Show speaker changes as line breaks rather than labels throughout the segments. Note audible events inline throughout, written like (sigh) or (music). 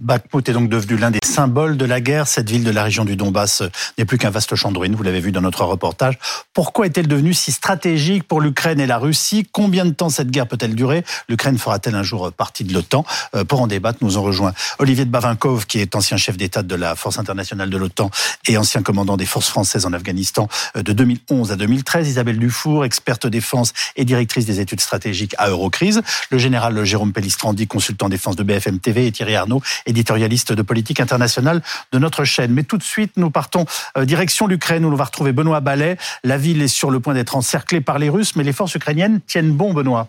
Bakhmut est donc devenu l'un des symboles de la guerre. Cette ville de la région du Donbass n'est plus qu'un vaste champ de ruines, vous l'avez vu dans notre reportage. Pourquoi est-elle devenue si stratégique pour l'Ukraine et la Russie? Combien de temps cette guerre peut-elle durer? L'Ukraine fera-t-elle un jour partie de l'OTAN? Euh, Pour en débattre, nous en rejoint Olivier de Bavinkov, qui est ancien chef d'État de la Force internationale de l'OTAN et ancien commandant des forces françaises en Afghanistan euh, de 2011 à 2013. Isabelle Dufour, experte défense et directrice des études stratégiques à Eurocrise. Le général Jérôme Pellistrandi, consultant défense de BFM TV et Thierry Arnaud, éditorialiste de politique internationale de notre chaîne. Mais tout de suite, nous partons euh, direction l'Ukraine où l'on va retrouver Benoît Ballet. La ville est sur le point d'être encerclée par les Russes, mais les forces ukrainiennes tiennent bon, Benoît.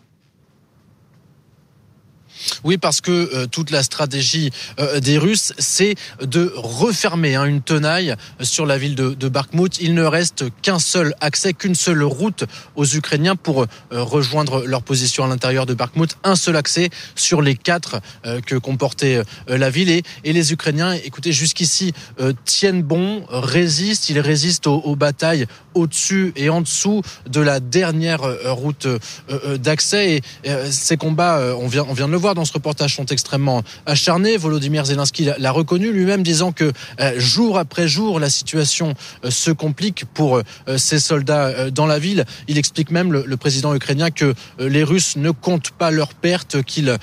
Oui, parce que euh, toute la stratégie euh, des Russes, c'est de refermer hein, une tenaille sur la ville de, de Il ne reste qu'un seul accès, qu'une seule route aux Ukrainiens pour euh, rejoindre leur position à l'intérieur de Bakhmut. Un seul accès sur les quatre que comportait la ville. Et, et, les Ukrainiens, écoutez, jusqu'ici, tiennent bon, résistent. Ils résistent aux, aux batailles au-dessus et en dessous de la dernière route d'accès. Et ces combats, on vient, on vient de le voir dans ce reportage sont extrêmement acharnés. Volodymyr Zelensky l'a reconnu lui-même, disant que euh, jour après jour, la situation euh, se complique pour ces euh, soldats dans la ville. Il explique même, le, président ukrainien, que les Russes ne comptent pas leurs pertes, qu'ils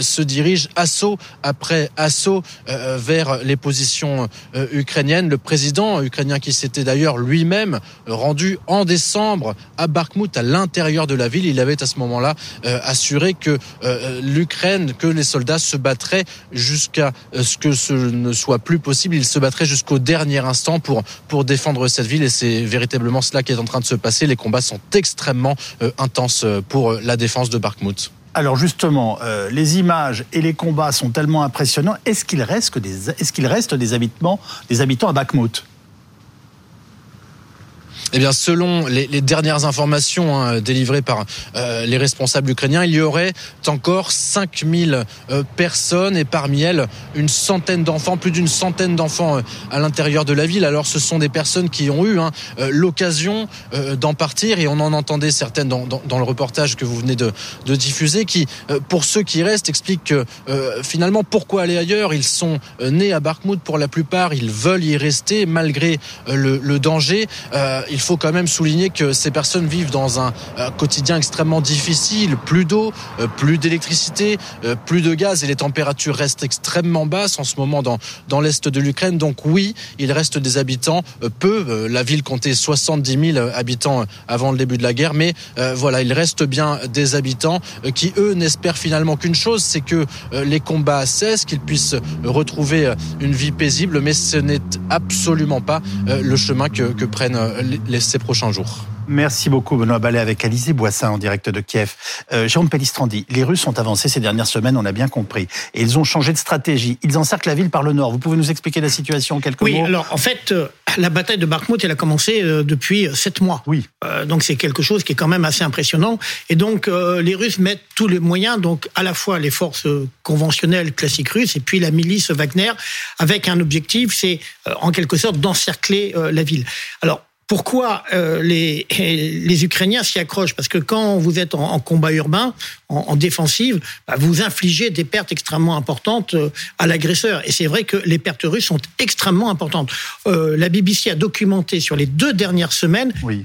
se dirigent assaut après assaut vers les positions ukrainiennes. Le président ukrainien qui s'était d'ailleurs lui-même rendu en décembre à Bakhmut, à l'intérieur de la ville, il avait à ce moment-là assuré que l'Ukraine que les soldats se battraient jusqu'à euh, ce que ce ne soit plus possible. Ils se battraient jusqu'au dernier instant pour, pour défendre cette ville et c'est véritablement cela qui est en train de se passer. Les combats sont extrêmement euh, intenses euh, pour la défense de Bakhmut.
Alors justement, les images et les combats sont tellement impressionnants. Est-ce qu'il reste, des, est-ce qu'il reste des habitements, des habitants à Bakhmut
eh bien, selon les, les dernières informations hein, délivrées par euh, les responsables ukrainiens, il y aurait encore 5000 euh, personnes et parmi elles une centaine d'enfants, plus d'une centaine d'enfants euh, à l'intérieur de la ville. Alors, ce sont des personnes qui ont eu hein, l'occasion d'en partir et on en entendait certaines dans, dans, dans, le reportage que vous venez de, de diffuser, qui, pour ceux qui restent, expliquent que finalement pourquoi aller ailleurs? Ils sont nés à Bakhmut pour la plupart, ils veulent y rester malgré le, le danger. Faut quand même souligner que ces personnes vivent dans un quotidien extrêmement difficile, plus d'eau, euh, plus d'électricité, euh, plus de gaz et les températures restent extrêmement basses en ce moment dans, dans l'est de l'Ukraine. Donc oui, il reste des habitants, euh, peu. La ville comptait 70 000 habitants avant le début de la guerre, mais voilà, il reste bien des habitants qui, eux, n'espèrent finalement qu'une chose, c'est que les combats cessent, qu'ils puissent retrouver une vie paisible, mais ce n'est absolument pas le chemin que, que prennent les ces prochains jours.
Merci beaucoup Benoît Ballet avec Alizé Boissin en direct de Kiev. Euh, Jérôme Pellistrandi, les Russes ont avancé ces dernières semaines, on a bien compris. Et ils ont changé de stratégie. Ils encerclent la ville par le nord. Vous pouvez nous expliquer la situation en quelques
mots?
Oui,
alors en fait, euh, la bataille de Bakhmut, elle a commencé euh, depuis sept mois.
Oui.
donc c'est quelque chose qui est quand même assez impressionnant. Et donc les Russes mettent tous les moyens, donc à la fois les forces conventionnelles classiques russes et puis la milice Wagner, avec un objectif, c'est en quelque sorte d'encercler la ville. Alors pourquoi euh, les, (laughs) les Ukrainiens s'y accrochent? Parce que quand vous êtes en, combat urbain, en, défensive, bah, vous infligez des pertes extrêmement importantes euh, à l'agresseur. Et c'est vrai que les pertes russes sont extrêmement importantes. Euh, la BBC a documenté sur les deux dernières semaines,
oui.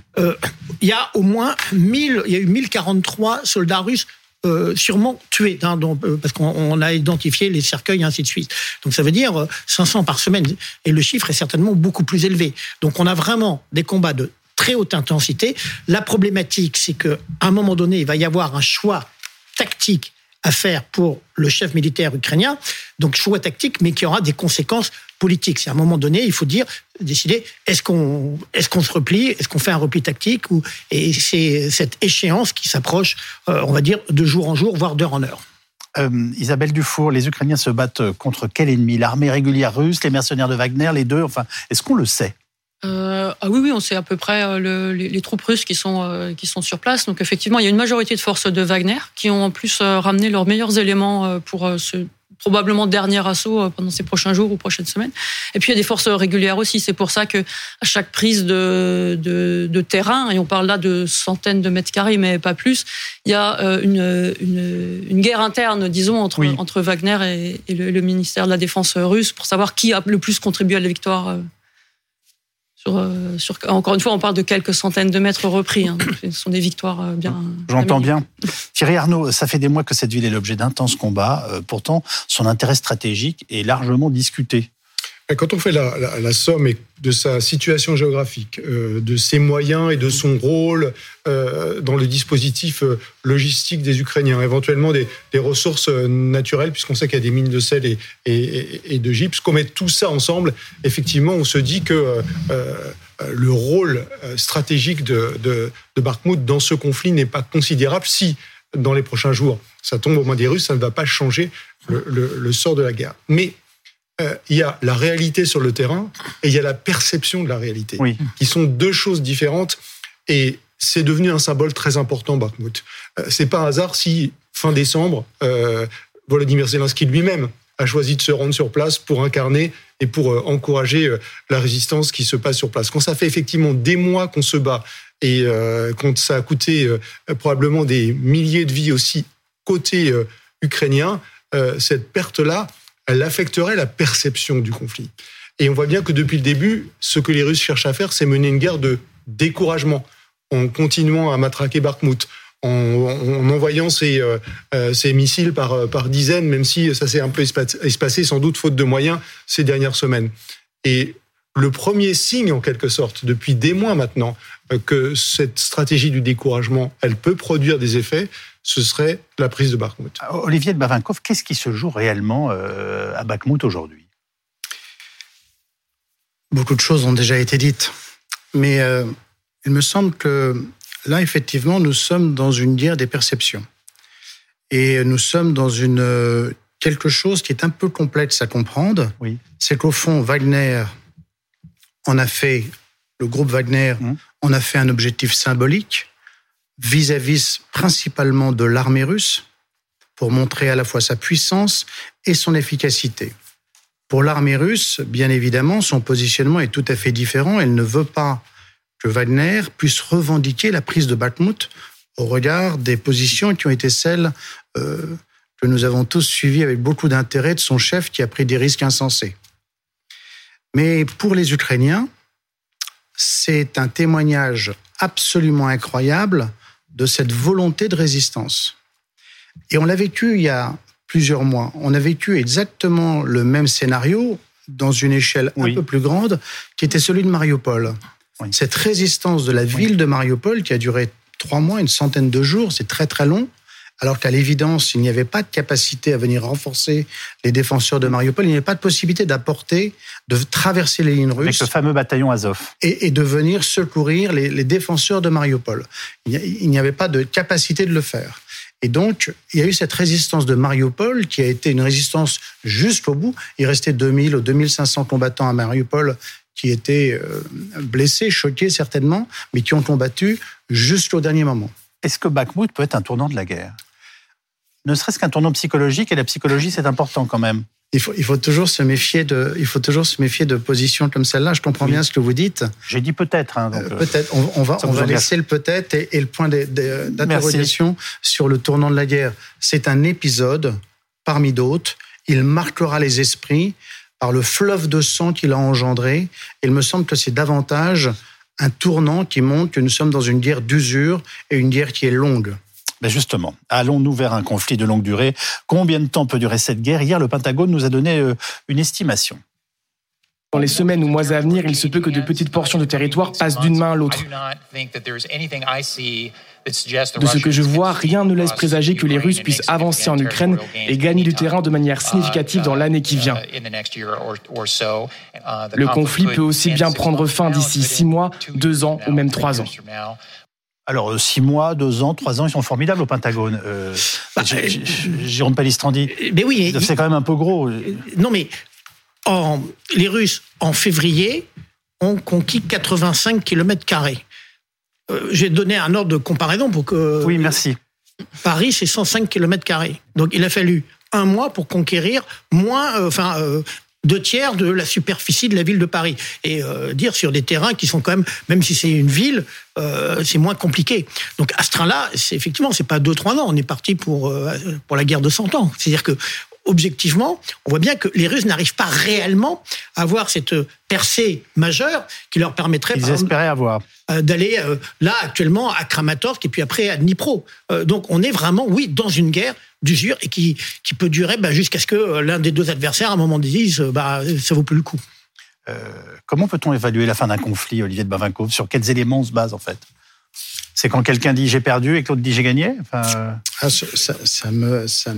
il y a au moins 1000, il y a eu 1043 soldats russes euh, sûrement tués, hein, euh, parce qu'on a identifié les cercueils ainsi de suite. Donc ça veut dire 500 euh, par semaine, et le chiffre est certainement beaucoup plus élevé. Donc on a vraiment des combats de très haute intensité. La problématique, c'est qu'à un moment donné, il va y avoir un choix tactique à faire pour le chef militaire ukrainien, donc choix tactique, mais qui aura des conséquences politiques. C'est à un moment donné, il faut dire, décider, est-ce qu'on est qu'on se replie, est-ce qu'on fait un repli tactique, ou, et c'est cette échéance qui s'approche, euh, on va dire, de jour en jour, voire d'heure en heure.
Euh, Isabelle Dufour, les Ukrainiens se battent contre quel ennemi? L'armée régulière russe, les mercenaires de Wagner, les deux Enfin, est-ce qu'on le sait?
Euh, ah oui, oui, on sait à peu près euh, les, troupes russes qui sont euh, qui sont sur place. Donc effectivement, il y a une majorité de forces de Wagner qui ont en plus ramené leurs meilleurs éléments pour se probablement dernier assaut euh, pendant ces prochains jours ou prochaines semaines. Et puis il y a des forces régulières aussi. C'est pour ça que à chaque prise de, de, de, terrain, et on parle là de centaines de mètres carrés, mais pas plus, il y a euh, une, une, une guerre interne, disons, entre, entre Wagner et, et le, le, ministère de la Défense russe pour savoir qui a le plus contribué à la victoire. Euh, sur, sur, encore une fois, on parle de quelques centaines de mètres repris. Hein. (coughs) Ce sont des victoires bien.
J'entends bien. Thierry Arnaud, ça fait des mois que cette ville est l'objet d'intenses combats. Pourtant, son intérêt stratégique est largement discuté.
Quand on fait la, somme de sa situation géographique, euh, de ses moyens et de son rôle euh, dans le dispositif euh, logistique des Ukrainiens, éventuellement des, ressources naturelles, puisqu'on sait qu'il y a des mines de sel et, et, de gypse, qu'on met tout ça ensemble, effectivement, on se dit que le rôle stratégique de, de, dans ce conflit n'est pas considérable si, dans les prochains jours, ça tombe aux mains des Russes, ça ne va pas changer le, le, le sort de la guerre. Mais euh, il y a la réalité sur le terrain et il y a la perception de la réalité,
oui.
qui sont deux choses différentes. Et c'est devenu un symbole très important, Bakhmut. Euh, c'est pas un hasard si, fin décembre, euh, Volodymyr Zelensky lui-même a choisi de se rendre sur place pour incarner et pour euh, encourager la résistance qui se passe sur place. Quand ça fait effectivement des mois qu'on se bat et quand ça a coûté probablement des milliers de vies aussi côté ukrainien, cette perte-là, elle affecterait la perception du conflit. Et on voit bien que depuis le début, ce que les Russes cherchent à faire, c'est mener une guerre de découragement, en continuant à matraquer Bakhmut, en, en envoyant ces, euh, ces, missiles par, par dizaines, même si ça s'est un peu espacé, sans doute faute de moyens, ces dernières semaines. Et le premier signe, en quelque sorte, depuis des mois maintenant, euh, que cette stratégie du découragement, elle peut produire des effets, ce serait la prise de Bakhmut.
Olivier de Bavinkov, qu'est-ce qui se joue réellement euh, à Bakhmut aujourd'hui?
Beaucoup de choses ont déjà été dites, mais euh, il me semble que là, effectivement, nous sommes dans une guerre des perceptions. Et nous sommes dans une, euh, quelque chose qui est un peu complexe à comprendre.
Oui.
C'est qu'au fond, Wagner en a fait, le groupe Wagner mmh. en a fait un objectif symbolique vis-à-vis -vis principalement de l'armée russe pour montrer à la fois sa puissance et son efficacité. Pour l'armée russe, bien évidemment, son positionnement est tout à fait différent. Elle ne veut pas que Wagner puisse revendiquer la prise de Bakhmut au regard des positions qui ont été celles euh, que nous avons tous suivies avec beaucoup d'intérêt de son chef qui a pris des risques insensés. Mais pour les Ukrainiens, c'est un témoignage absolument incroyable de cette volonté de résistance. Et on l'a vécu il y a plusieurs mois. On a vécu exactement le même scénario dans une échelle oui. un peu plus grande, qui était celui de Mariupol. Oui. Cette résistance de la ville de Mariupol qui a duré trois mois, une centaine de jours, c'est très très long, alors qu'à l'évidence, il n'y avait pas de capacité à venir renforcer les défenseurs de Mariupol, il n'y avait pas de possibilité d'apporter, de traverser les lignes russes.
Avec ce fameux bataillon Azov.
Et, et de venir secourir les, les, défenseurs de Mariupol. Il n'y avait pas de capacité de le faire. Et donc, il y a eu cette résistance de Mariupol qui a été une résistance jusqu'au bout. Il restait 2000 ou 2500 combattants à Mariupol qui étaient euh, blessés, choqués certainement, mais qui ont combattu jusqu'au dernier moment.
Est-ce que Bakhmut peut être un tournant de la guerre? Ne serait-ce qu'un tournant psychologique, et la psychologie, c'est important quand même.
Il faut, il faut, toujours se méfier de, il faut toujours se méfier de positions comme celle-là. Je comprends oui. bien ce que vous dites.
J'ai dit peut-être. Hein,
euh, peut-être. On, on, va, on va laisser le peut-être et, et, le point d'interrogation sur le tournant de la guerre. C'est un épisode parmi d'autres. Il marquera les esprits par le fleuve de sang qu'il a engendré. Il me semble que c'est davantage un tournant qui montre que nous sommes dans une guerre d'usure et une guerre qui est longue.
Ben justement, allons-nous vers un conflit de longue durée? Combien de temps peut durer cette guerre? Hier, le Pentagone nous a donné euh, une estimation.
Dans les semaines ou mois à venir, il se peut que de petites portions de territoire passent d'une main à l'autre. De ce que je vois, rien ne laisse présager que les Russes puissent avancer en Ukraine et gagner du terrain de manière significative dans l'année qui vient. Le conflit peut aussi bien prendre fin d'ici six mois, deux ans ou même trois ans.
Alors, six mois, deux ans, trois ans, ils sont formidables au Pentagone. Euh, bah, Jérôme Palistrandi.
Mais oui.
C'est quand même un peu gros.
Non, mais en, les Russes, en février, ont conquis 85 km. Euh, J'ai donné un ordre de comparaison pour que.
Oui, merci.
Paris, c'est 105 km. Donc, il a fallu un mois pour conquérir moins, enfin, deux tiers de la superficie de la ville de Paris. Et euh, dire sur des terrains qui sont quand même, même si c'est une ville, euh, c'est moins compliqué. Donc à ce train-là, c'est effectivement, c'est pas deux trois ans. On est parti pour euh, pour la guerre de 100 ans. C'est-à-dire que objectivement, on voit bien que les Russes n'arrivent pas réellement à avoir cette percée majeure qui leur permettrait
Ils espéraient avoir
d'aller là actuellement à Kramatorsk et puis après à Dnipro. donc on est vraiment, oui, dans une guerre d'usure et qui, qui peut durer bah, jusqu'à ce que euh, l'un des deux adversaires, à un moment dise, euh, bah, ça vaut plus le coup.
Euh, comment peut-on évaluer la fin d'un conflit, Olivier de Bavinkov Sur quels éléments on se base en fait? C'est quand quelqu'un dit j'ai perdu et que l'autre dit j'ai gagné?
Enfin... Ah, ça, me, ça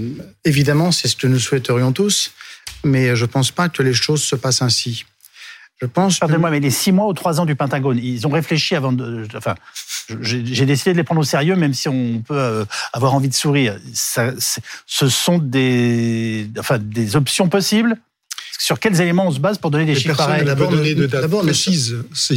Évidemment, c'est ce que nous souhaiterions tous, mais je ne pense pas que les choses se passent ainsi.
Je pense. Pardonnez-moi, mais les six mois ou trois ans du Pentagone, ils ont réfléchi avant de. Enfin, j'ai décidé de les prendre au sérieux, même si on peut euh, avoir envie de sourire. Ça, ce sont des, enfin, des options possibles sur quels éléments on se base pour donner des chiffres pareils
D'abord, date précise. C'est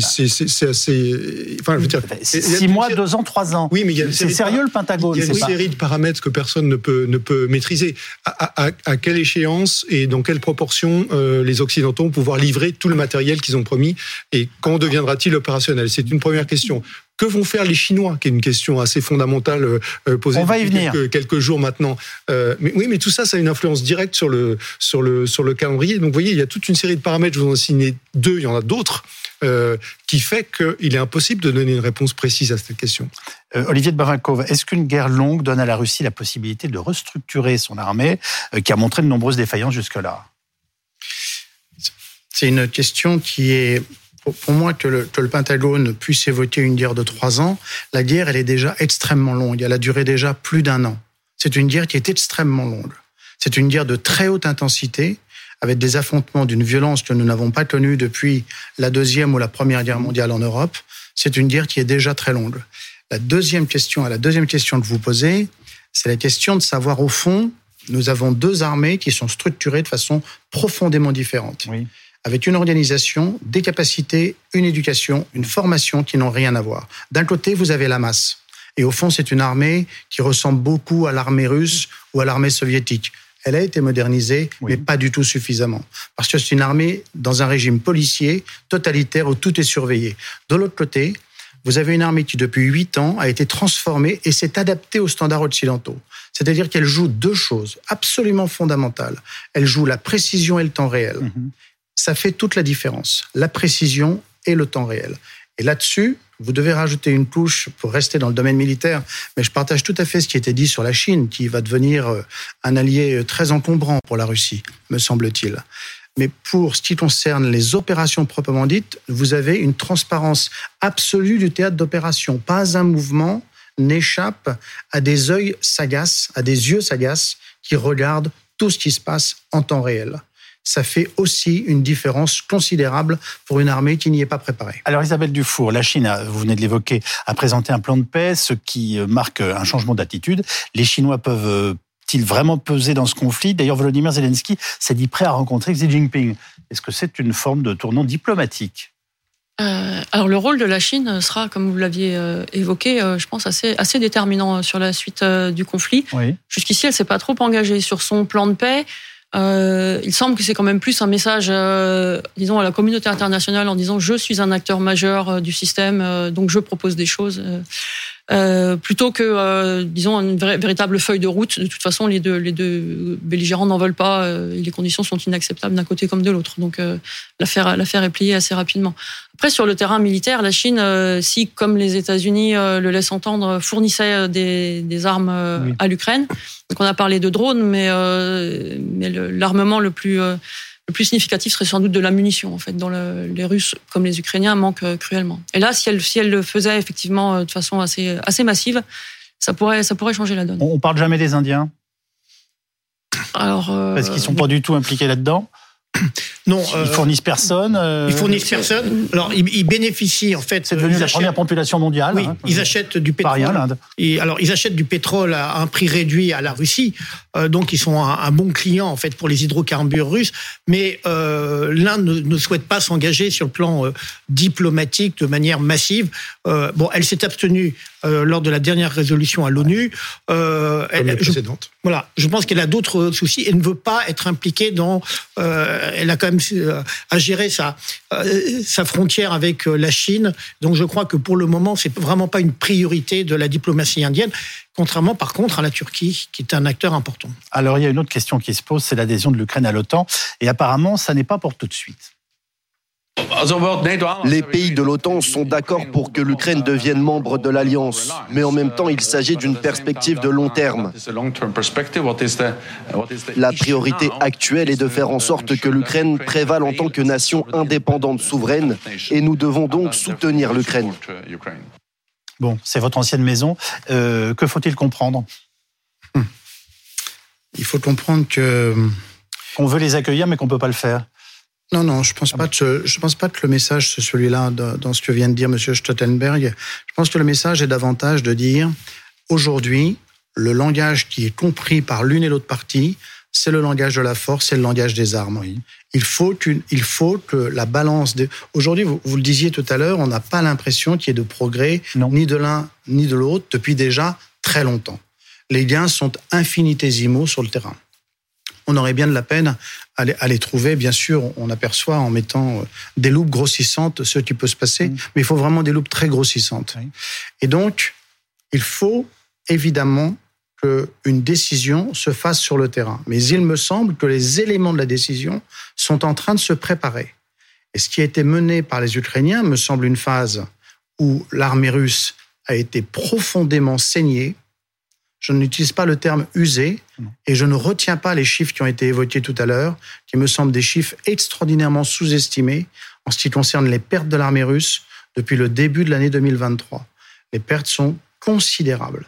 assez.
Enfin, je veux dire, six mois, deux ans, trois ans.
Oui, mais
c'est sérieux le Pentagone.
Il y a une série de paramètres que personne ne peut ne peut maîtriser. À, à, à quelle échéance et dans quelle proportion euh, les Occidentaux vont pouvoir livrer tout le matériel qu'ils ont promis et quand deviendra-t-il opérationnel? C'est une première question. Que vont faire les Chinois Qui est une question assez fondamentale euh, euh, posée
On va y venir.
Quelques, jours maintenant. Euh, mais oui, mais tout ça, ça a une influence directe sur le sur le sur le calendrier. Donc, vous voyez, il y a toute une série de paramètres. Je vous en ai signé deux. Il y en a d'autres. qui fait qu'il est impossible de donner une réponse précise à cette question.
Olivier de Barinkov, est-ce qu'une guerre longue donne à la Russie la possibilité de restructurer son armée, qui a montré de nombreuses défaillances jusque-là?
C'est une question qui est pour moi, que le, que le, Pentagone puisse évoquer une guerre de trois ans, la guerre, elle est déjà extrêmement longue. Elle a duré déjà plus d'un an. C'est une guerre qui est extrêmement longue. C'est une guerre de très haute intensité, avec des affrontements d'une violence que nous n'avons pas connue depuis la Deuxième ou la Première Guerre mondiale en Europe. C'est une guerre qui est déjà très longue. La deuxième question, la deuxième question que vous posez, c'est la question de savoir au fond, nous avons deux armées qui sont structurées de façon profondément différente. Oui avec une organisation, des capacités, une éducation, une formation qui n'ont rien à voir. D'un côté, vous avez la masse. Et au fond, c'est une armée qui ressemble beaucoup à l'armée russe ou à l'armée soviétique. Elle a été modernisée, mais pas du tout suffisamment. Parce que c'est une armée dans un régime policier, totalitaire, où tout est surveillé. De l'autre côté, vous avez une armée qui, depuis huit ans, a été transformée et s'est adaptée aux standards occidentaux. C'est-à-dire qu'elle joue deux choses absolument fondamentales. Elle joue la précision et le temps réel. Mhm ça fait toute la différence, la précision et le temps réel. Et là-dessus, vous devez rajouter une couche pour rester dans le domaine militaire, mais je partage tout à fait ce qui était dit sur la Chine, qui va devenir euh, un allié euh, très encombrant pour la Russie, me semble-t-il. Mais pour ce qui concerne les opérations proprement dites, vous avez une transparence absolue du théâtre d'opération. Pas un mouvement n'échappe à des yeux sagaces, à des yeux sagaces qui regardent tout ce qui se passe en temps réel ça fait aussi une différence considérable pour une armée qui n'y est pas préparée.
Alors Isabelle Dufour, la Chine, vous venez de l'évoquer, a présenté un plan de paix, ce qui euh, marque un changement d'attitude. Les Chinois peuvent euh, ils vraiment peser dans ce conflit? D'ailleurs, Volodymyr Zelensky s'est dit prêt à rencontrer Xi Jinping. Est-ce que c'est une forme de tournant diplomatique?
Euh, alors le rôle de la Chine sera, comme vous l'aviez évoqué, je pense assez assez déterminant sur la suite du conflit. Jusqu'ici, elle s'est pas trop engagée sur son plan de paix. Euh, il semble que c'est quand même plus un message, euh, disons, à la communauté internationale en disant je suis un acteur majeur euh, du système, euh, donc je propose des choses. Euh, plutôt que, euh, disons, une véritable feuille de route. De toute façon, les deux, les deux belligérants n'en veulent pas euh, les conditions sont inacceptables d'un côté comme de l'autre. Donc, l'affaire, l'affaire est pliée assez rapidement. Après, sur le terrain militaire, la Chine, si, comme les États-Unis le laissent entendre, fournissait des, des armes à l'Ukraine. Donc, on a parlé de drones, mais, mais l'armement le plus le plus significatif serait sans doute de la munition, en fait, dont les Russes, comme les Ukrainiens, manquent euh, cruellement. Et là, si elle, si elle le faisait effectivement euh, de façon assez, assez massive, ça pourrait, ça pourrait changer la donne.
On parle jamais des Indiens? Alors, euh, Parce qu'ils sont pas du tout impliqués là-dedans (coughs) Non, ils fournissent personne.
Ils fournissent personne. Alors ils, bénéficient en fait.
C'est devenu la première population mondiale.
Oui, hein. ils achètent du pétrole. Rien l'Inde. Alors ils achètent du pétrole à un prix réduit à la Russie, donc ils sont un, bon client en fait pour les hydrocarbures russes. Mais l'Inde ne, souhaite pas s'engager sur le plan diplomatique de manière massive. bon, elle s'est abstenue lors de la dernière résolution à l'ONU.
Euh, elle,
voilà, je pense qu'elle a d'autres soucis. Elle ne veut pas être impliquée dans. Euh, elle a quand même euh, à gérer sa sa frontière avec la Chine. Donc je crois que pour le moment, c'est vraiment pas une priorité de la diplomatie indienne. Contrairement, par contre, à la Turquie, qui est un acteur important.
Alors, il y a une autre question qui se pose, c'est l'adhésion de l'Ukraine à l'OTAN. Et apparemment, ça n'est pas pour tout de suite.
Les pays de l'OTAN sont d'accord pour que l'Ukraine devienne membre de l'Alliance, mais en même temps, il s'agit d'une perspective de long terme. La priorité actuelle est de faire en sorte que l'Ukraine prévale en tant que nation indépendante souveraine, et nous devons donc soutenir l'Ukraine.
Bon, c'est votre ancienne maison. Euh, que faut-il comprendre?
Il faut comprendre que...
Qu'on veut les accueillir, mais qu'on ne peut pas le faire.
Non, non, je pense pas que je pense pas que le message c'est celui-là dans ce que vient de dire Monsieur Stoltenberg. Je pense que le message est davantage de dire aujourd'hui le langage qui est compris par l'une et l'autre partie, c'est le langage de la force, c'est le langage des armes. Il faut il faut que la balance de aujourd'hui vous, vous, le disiez tout à l'heure, on n'a pas l'impression qu'il y ait de progrès ni de l'un ni de l'autre depuis déjà très longtemps. Les gains sont infinitésimaux sur le terrain on aurait bien de la peine à les, trouver. Bien sûr, on aperçoit en mettant euh, des loupes grossissantes ce qui peut se passer, mm. mais il faut vraiment des loupes très grossissantes. Et donc, il faut évidemment qu'une décision se fasse sur le terrain. Mais il me semble que les éléments de la décision sont en train de se préparer. Et ce qui a été mené par les Ukrainiens me semble une phase où l'armée russe a été profondément saignée, je n'utilise pas le terme usé et je ne retiens pas les chiffres qui ont été évoqués tout à l'heure, qui me semblent des chiffres extraordinairement sous-estimés en ce qui concerne les pertes de l'armée russe depuis le début de l'année 2023. Les pertes sont considérables.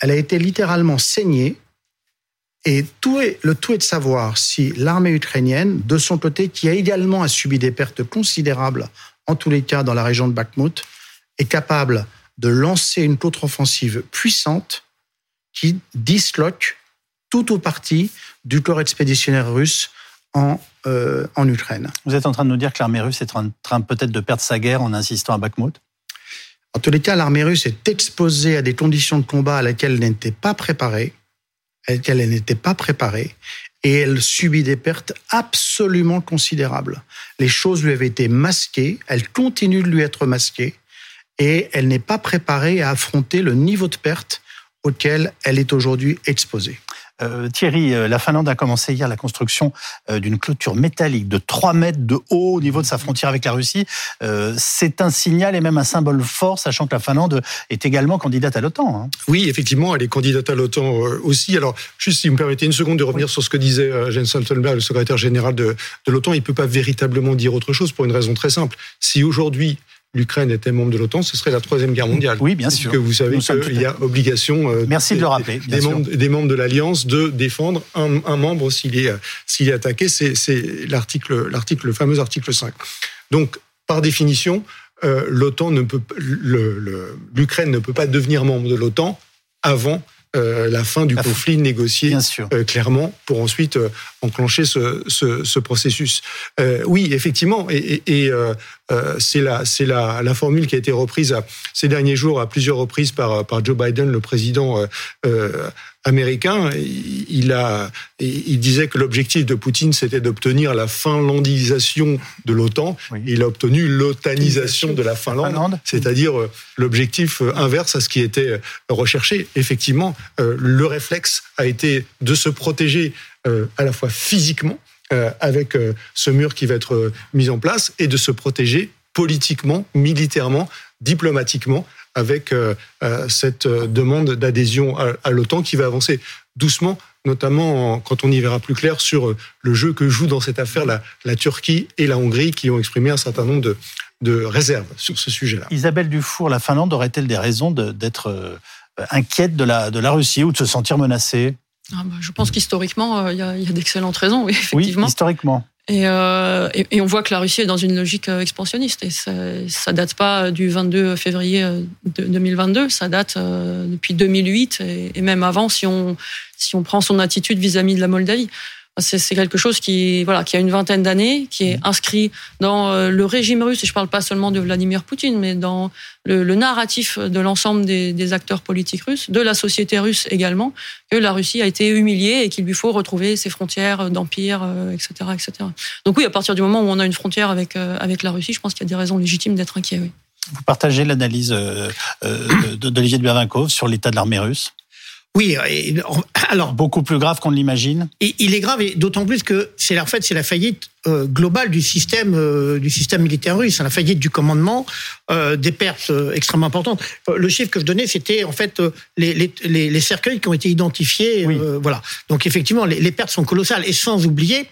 Elle a été littéralement saignée et le tout est de savoir si l'armée ukrainienne, de son côté, qui a également subi des pertes considérables, en tous les cas dans la région de Bakhmut, est capable de lancer une contre-offensive puissante qui disloque tout ou partie du corps expéditionnaire russe en, euh, en Ukraine.
Vous êtes en train de nous dire que l'armée russe est en train peut-être de perdre sa guerre en insistant à Bakhmut?
En tous les cas, l'armée russe est exposée à des conditions de combat à laquelle elle n'était pas préparée, à laquelle elle n'était pas préparée, et elle subit des pertes absolument considérables. Les choses lui avaient été masquées, elles continuent de lui être masquées, et elle n'est pas préparée à affronter le niveau de perte auquel elle est aujourd'hui exposée.
Euh, Thierry, euh, la Finlande a commencé hier la construction euh, d'une clôture métallique de 3 mètres de haut au niveau de sa frontière avec la Russie. c'est un signal et même un symbole fort, sachant que la Finlande est également candidate à l'OTAN. Hein.
Oui, effectivement, elle est candidate à l'OTAN aussi. Alors, juste si vous me permettez une seconde de revenir sur ce que disait Jens Stoltenberg, le secrétaire général de, de l'OTAN, il ne peut pas véritablement dire autre chose pour une raison très simple. Si aujourd'hui l'Ukraine était membre de l'OTAN, ce serait la troisième guerre mondiale.
Oui, bien sûr.
Que vous savez qu'il y a obligation.
Euh, Merci de le rappeler.
Des, membres, des, membres, de l'alliance de défendre un, un membre s'il est s'il est attaqué. C'est l'article l'article le fameux article 5. Donc par définition, euh, l'OTAN ne peut l'Ukraine ne peut pas devenir membre de l'OTAN avant euh, la fin du conflit négocié euh, clairement pour ensuite euh, enclencher ce, ce, ce processus. oui, effectivement, et, et c'est la, c'est la, la, formule qui a été reprise ces derniers jours à plusieurs reprises par, par Joe Biden, le président américain, il, a, il disait que l'objectif de Poutine, c'était d'obtenir la finlandisation de l'OTAN. Il a obtenu l'otanisation de la Finlande, c'est-à-dire euh, l'objectif euh, inverse à ce qui était euh, recherché. Effectivement, le réflexe a été de se protéger à la fois physiquement, avec ce mur qui va être mis en place, et de se protéger politiquement, militairement, diplomatiquement, avec euh, euh, cette euh, demande d'adhésion à, l'OTAN qui va avancer doucement, notamment quand on y verra plus clair sur le jeu que jouent dans cette affaire la, la Turquie et la Hongrie qui ont exprimé un certain nombre de, de réserves sur ce sujet-là.
Isabelle Dufour, la Finlande aurait-elle des raisons d'être inquiète de la, de la Russie ou de se sentir menacée?
Ah bah, Je pense qu'historiquement, il y a, a d'excellentes raisons, oui, effectivement.
Oui, historiquement.
Et, euh, et, on voit que la Russie est dans une logique euh, expansionniste. Et ça, ça date pas du 22 février 2022, ça date depuis 2008 et, et même avant si on, si on prend son attitude vis-à-vis -vis de la Moldavie. C'est quelque chose qui, voilà, qui a une vingtaine d'années, qui est inscrit dans euh, le régime russe, et je ne parle pas seulement de Vladimir Poutine, mais dans le, le narratif de l'ensemble des, des, acteurs politiques russes, de la société russe également, que la Russie a été humiliée et qu'il lui faut retrouver ses frontières d'empire, etc., euh, etc. Donc oui, à partir du moment où on a une frontière avec, euh, avec la Russie, je pense qu'il y a des raisons légitimes d'être inquiet. Oui.
Vous partagez l'analyse d'Olivier de Bervinkov sur l'état de l'armée russe?
Oui, (coughs) alors
beaucoup plus grave qu'on l'imagine.
Et il est grave, et d'autant plus que c'est en fait c'est la faillite euh, globale du système euh, du système militaire russe, la faillite du commandement, euh, des pertes extrêmement importantes. Le chiffre que je donnais, c'était en fait les, les, les, cercueils qui ont été identifiés. Oui. voilà. Donc effectivement, les, les pertes sont colossales, et sans oublier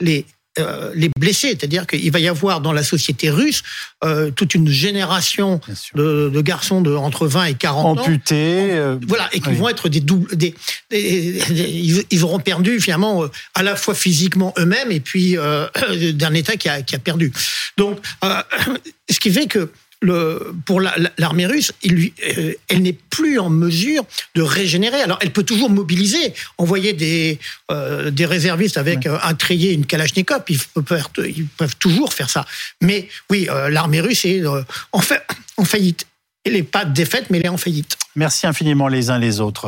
les euh, les blessés, c'est-à-dire qu'il va y avoir dans la société russe euh, toute une génération de, de, garçons de entre 20 et 40
ans amputés,
euh, voilà, et qui oui. vont être des doubles, des, des, des, ils auront perdu finalement à la fois physiquement eux-mêmes et puis (coughs) d'un État qui a, qui a perdu. Donc, (coughs) ce qui fait que le, pour l'armée russe, il euh, elle n'est plus en mesure de régénérer. Alors, elle peut toujours mobiliser, envoyer des, euh, des réservistes avec ouais. un treillis, une kalachnikov. Ils peuvent, ils peuvent toujours faire ça. Mais oui, euh, l'armée russe est euh, en, en faillite. Elle n'est pas défaite, mais elle est en faillite.
Merci infiniment les uns les autres.